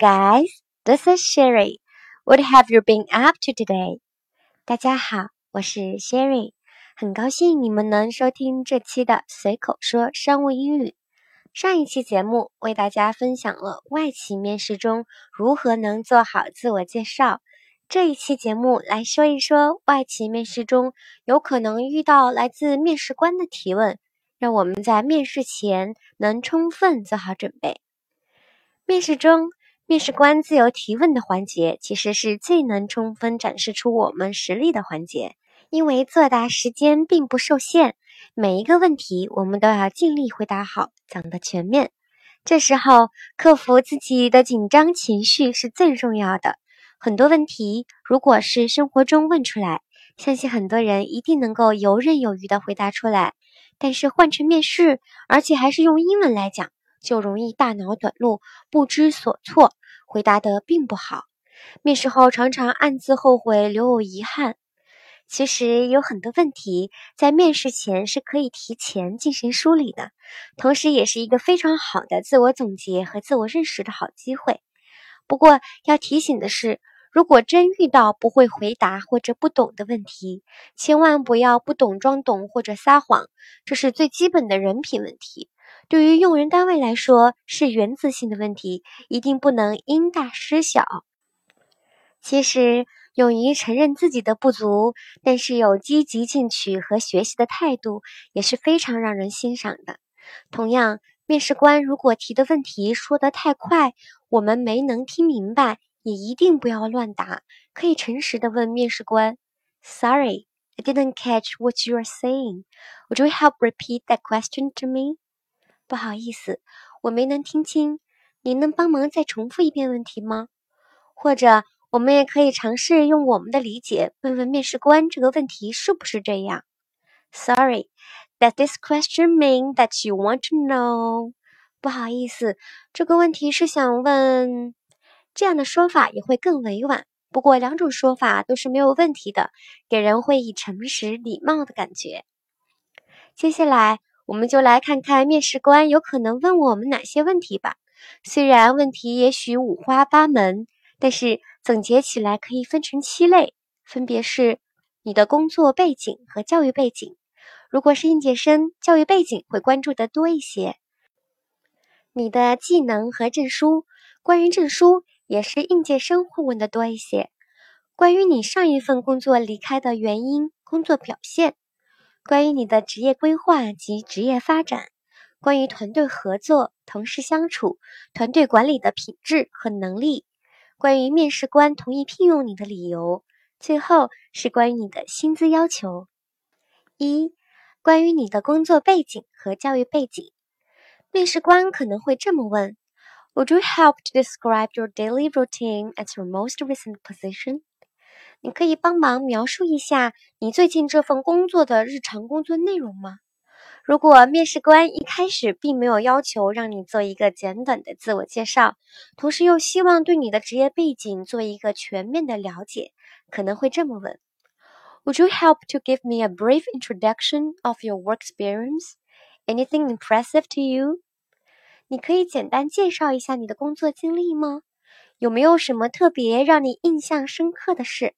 Guys. This is Sherry. What have you been up to today? 大家好，我是 Sherry，很高兴你们能收听这期的随口说商务英语。上一期节目为大家分享了外企面试中如何能做好自我介绍。这一期节目来说一说外企面试中有可能遇到来自面试官的提问，让我们在面试前能充分做好准备。面试中，面试官自由提问的环节，其实是最能充分展示出我们实力的环节。因为作答时间并不受限，每一个问题我们都要尽力回答好，讲得全面。这时候，克服自己的紧张情绪是最重要的。很多问题，如果是生活中问出来，相信很多人一定能够游刃有余地回答出来。但是换成面试，而且还是用英文来讲。就容易大脑短路，不知所措，回答的并不好。面试后常常暗自后悔，留有遗憾。其实有很多问题在面试前是可以提前进行梳理的，同时也是一个非常好的自我总结和自我认识的好机会。不过要提醒的是，如果真遇到不会回答或者不懂的问题，千万不要不懂装懂或者撒谎，这是最基本的人品问题。对于用人单位来说，是原则性的问题，一定不能因大失小。其实，勇于承认自己的不足，但是有积极进取和学习的态度，也是非常让人欣赏的。同样，面试官如果提的问题说得太快，我们没能听明白，也一定不要乱答，可以诚实的问面试官：“Sorry, I didn't catch what you are saying. Would you help repeat that question to me?” 不好意思，我没能听清，您能帮忙再重复一遍问题吗？或者，我们也可以尝试用我们的理解问问面试官这个问题是不是这样？Sorry, does this question mean that you want to know？不好意思，这个问题是想问。这样的说法也会更委婉，不过两种说法都是没有问题的，给人会以诚实礼貌的感觉。接下来。我们就来看看面试官有可能问我们哪些问题吧。虽然问题也许五花八门，但是总结起来可以分成七类，分别是你的工作背景和教育背景。如果是应届生，教育背景会关注的多一些。你的技能和证书，关于证书也是应届生会问的多一些。关于你上一份工作离开的原因、工作表现。关于你的职业规划及职业发展，关于团队合作、同事相处、团队管理的品质和能力，关于面试官同意聘用你的理由，最后是关于你的薪资要求。一、关于你的工作背景和教育背景，面试官可能会这么问：Would you help to describe your daily routine at your most recent position？你可以帮忙描述一下你最近这份工作的日常工作内容吗？如果面试官一开始并没有要求让你做一个简短的自我介绍，同时又希望对你的职业背景做一个全面的了解，可能会这么问：Would you help to give me a brief introduction of your work experience? Anything impressive to you? 你可以简单介绍一下你的工作经历吗？有没有什么特别让你印象深刻的事？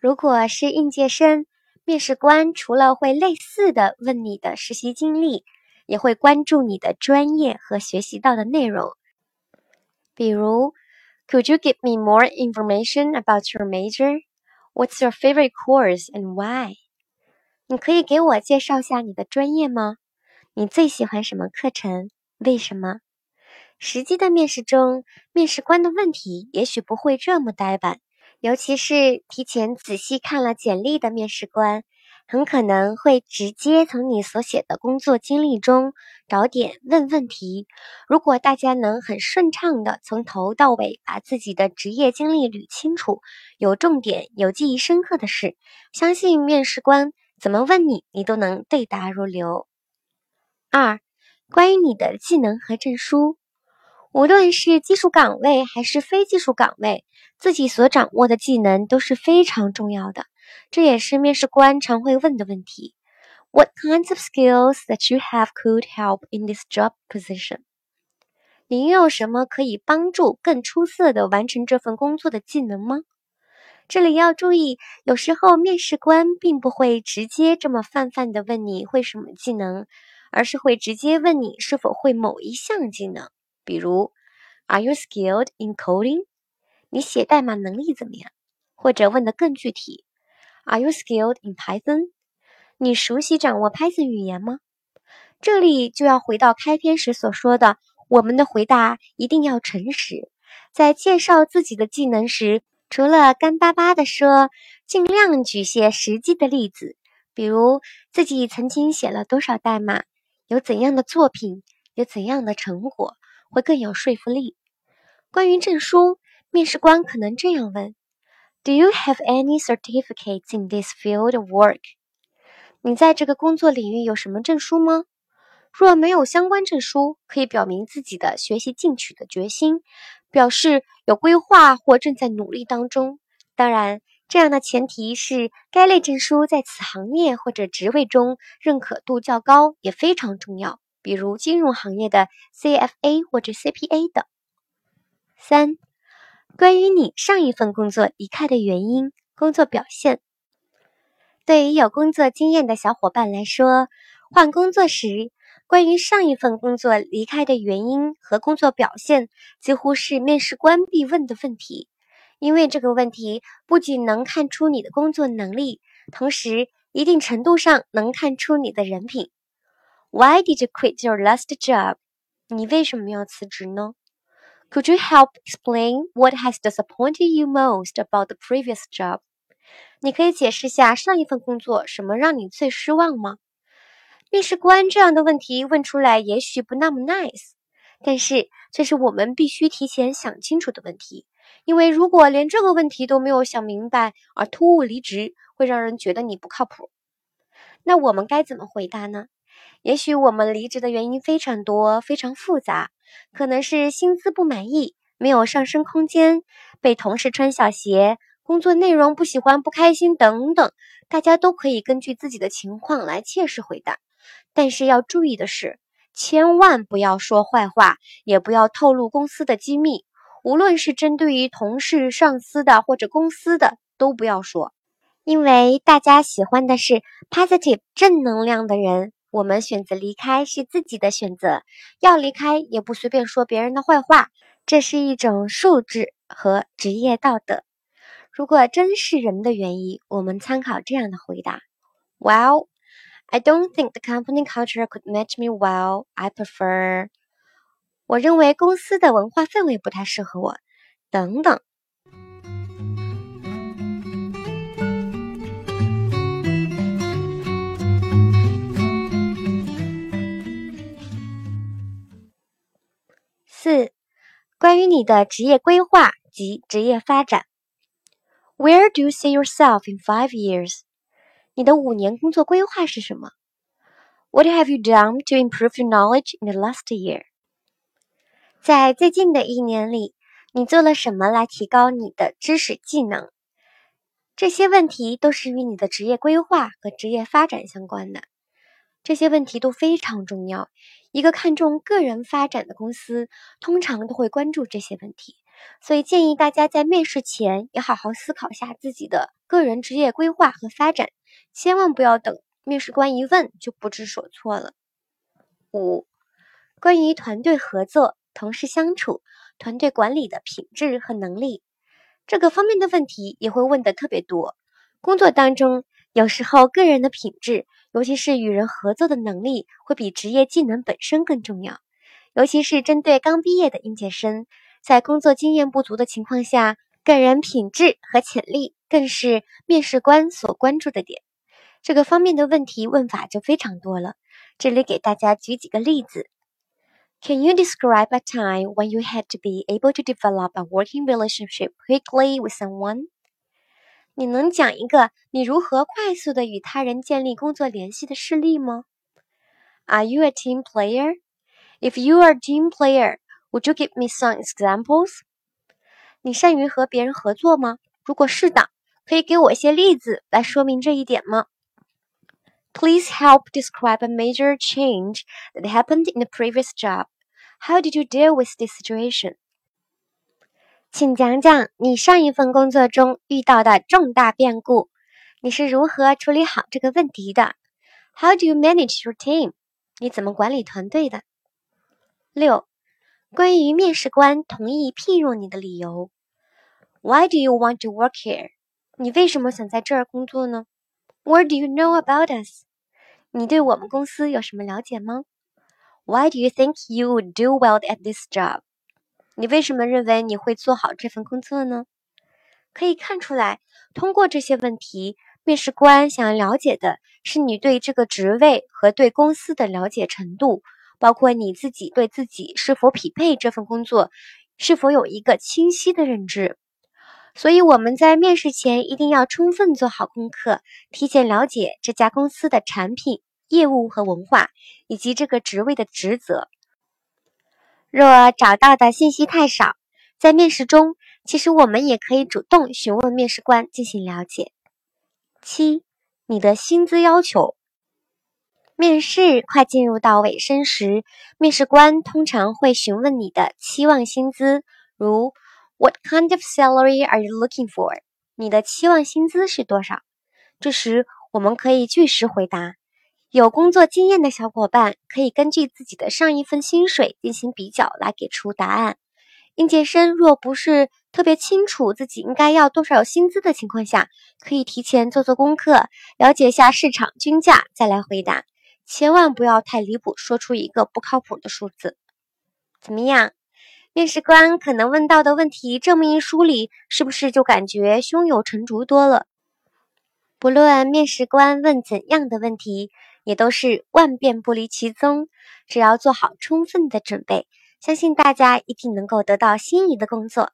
如果是应届生，面试官除了会类似的问你的实习经历，也会关注你的专业和学习到的内容。比如，Could you give me more information about your major? What's your favorite course and why? 你可以给我介绍下你的专业吗？你最喜欢什么课程？为什么？实际的面试中，面试官的问题也许不会这么呆板。尤其是提前仔细看了简历的面试官，很可能会直接从你所写的工作经历中找点问问题。如果大家能很顺畅的从头到尾把自己的职业经历捋清楚，有重点、有记忆深刻的事，相信面试官怎么问你，你都能对答如流。二，关于你的技能和证书。无论是技术岗位还是非技术岗位，自己所掌握的技能都是非常重要的。这也是面试官常会问的问题：What kinds of skills that you have could help in this job position？你有什么可以帮助更出色的完成这份工作的技能吗？这里要注意，有时候面试官并不会直接这么泛泛的问你会什么技能，而是会直接问你是否会某一项技能，比如，Are you skilled in coding？你写代码能力怎么样？或者问的更具体，Are you skilled in Python？你熟悉掌握 Python 语言吗？这里就要回到开篇时所说的，我们的回答一定要诚实，在介绍自己的技能时。除了干巴巴的说，尽量举些实际的例子，比如自己曾经写了多少代码，有怎样的作品，有怎样的成果，会更有说服力。关于证书，面试官可能这样问：Do you have any certificates in this field of work？你在这个工作领域有什么证书吗？若没有相关证书，可以表明自己的学习进取的决心。表示有规划或正在努力当中。当然，这样的前提是该类证书在此行业或者职位中认可度较高，也非常重要。比如金融行业的 CFA 或者 CPA 等。三、关于你上一份工作离开的原因、工作表现。对于有工作经验的小伙伴来说，换工作时。关于上一份工作离开的原因和工作表现，几乎是面试官必问的问题，因为这个问题不仅能看出你的工作能力，同时一定程度上能看出你的人品。Why did you quit your last job？你为什么要辞职呢？Could you help explain what has disappointed you most about the previous job？你可以解释下上一份工作什么让你最失望吗？面试官这样的问题问出来，也许不那么 nice，但是这是我们必须提前想清楚的问题。因为如果连这个问题都没有想明白而突兀离职，会让人觉得你不靠谱。那我们该怎么回答呢？也许我们离职的原因非常多，非常复杂，可能是薪资不满意，没有上升空间，被同事穿小鞋，工作内容不喜欢、不开心等等。大家都可以根据自己的情况来切实回答。但是要注意的是，千万不要说坏话，也不要透露公司的机密。无论是针对于同事、上司的，或者公司的，都不要说，因为大家喜欢的是 positive 正能量的人。我们选择离开是自己的选择，要离开也不随便说别人的坏话，这是一种素质和职业道德。如果真是人的原因，我们参考这样的回答：Well。I don't think the company culture could match me well. I prefer. 我认为公司的文化氛围不太适合我。等等。四、关于你的职业规划及职业发展。Where do you see yourself in five years? 你的五年工作规划是什么？What have you done to improve your knowledge in the last year？在最近的一年里，你做了什么来提高你的知识技能？这些问题都是与你的职业规划和职业发展相关的。这些问题都非常重要。一个看重个人发展的公司，通常都会关注这些问题。所以建议大家在面试前也好好思考下自己的个人职业规划和发展。千万不要等面试官一问就不知所措了。五、关于团队合作、同事相处、团队管理的品质和能力，这个方面的问题也会问的特别多。工作当中，有时候个人的品质，尤其是与人合作的能力，会比职业技能本身更重要。尤其是针对刚毕业的应届生，在工作经验不足的情况下，个人品质和潜力更是面试官所关注的点。这个方面的问题问法就非常多了，这里给大家举几个例子。Can you describe a time when you had to be able to develop a working relationship quickly with someone？你能讲一个你如何快速的与他人建立工作联系的事例吗？Are you a team player? If you are a team player, would you give me some examples？你善于和别人合作吗？如果是的，可以给我一些例子来说明这一点吗？Please help describe a major change that happened in the previous job. How did you deal with this situation? 请讲讲你上一份工作中遇到的重大变故，你是如何处理好这个问题的？How do you manage your team? 你怎么管理团队的？六，关于面试官同意聘用你的理由。Why do you want to work here? 你为什么想在这儿工作呢？What do you know about us? 你对我们公司有什么了解吗？Why do you think you would do well at this job？你为什么认为你会做好这份工作呢？可以看出来，通过这些问题，面试官想要了解的是你对这个职位和对公司的了解程度，包括你自己对自己是否匹配这份工作，是否有一个清晰的认知。所以我们在面试前一定要充分做好功课，提前了解这家公司的产品。业务和文化，以及这个职位的职责。若找到的信息太少，在面试中，其实我们也可以主动询问面试官进行了解。七，你的薪资要求。面试快进入到尾声时，面试官通常会询问你的期望薪资，如 What kind of salary are you looking for？你的期望薪资是多少？这时我们可以据实回答。有工作经验的小伙伴可以根据自己的上一份薪水进行比较来给出答案。应届生若不是特别清楚自己应该要多少薪资的情况下，可以提前做做功课，了解下市场均价再来回答。千万不要太离谱，说出一个不靠谱的数字。怎么样？面试官可能问到的问题这么一梳理，是不是就感觉胸有成竹多了？不论面试官问怎样的问题。也都是万变不离其宗，只要做好充分的准备，相信大家一定能够得到心仪的工作。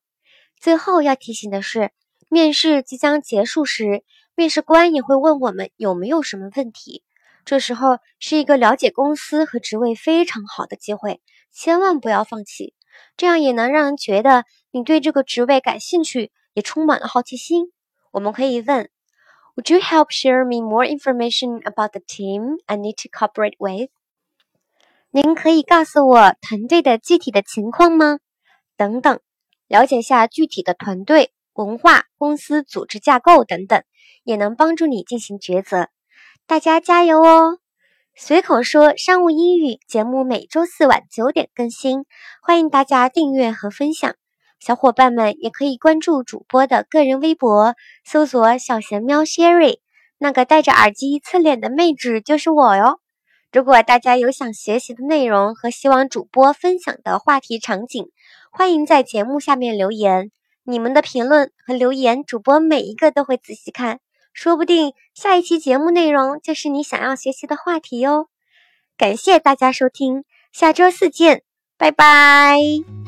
最后要提醒的是，面试即将结束时，面试官也会问我们有没有什么问题。这时候是一个了解公司和职位非常好的机会，千万不要放弃，这样也能让人觉得你对这个职位感兴趣，也充满了好奇心。我们可以问。Would you help share me more information about the team I need to cooperate with？您可以告诉我团队的具体的情况吗？等等，了解下具体的团队文化、公司组织架构等等，也能帮助你进行抉择。大家加油哦！随口说商务英语节目每周四晚九点更新，欢迎大家订阅和分享。小伙伴们也可以关注主播的个人微博，搜索“小贤喵 Sherry”，那个戴着耳机侧脸的妹纸就是我哟。如果大家有想学习的内容和希望主播分享的话题场景，欢迎在节目下面留言。你们的评论和留言，主播每一个都会仔细看，说不定下一期节目内容就是你想要学习的话题哟。感谢大家收听，下周四见，拜拜。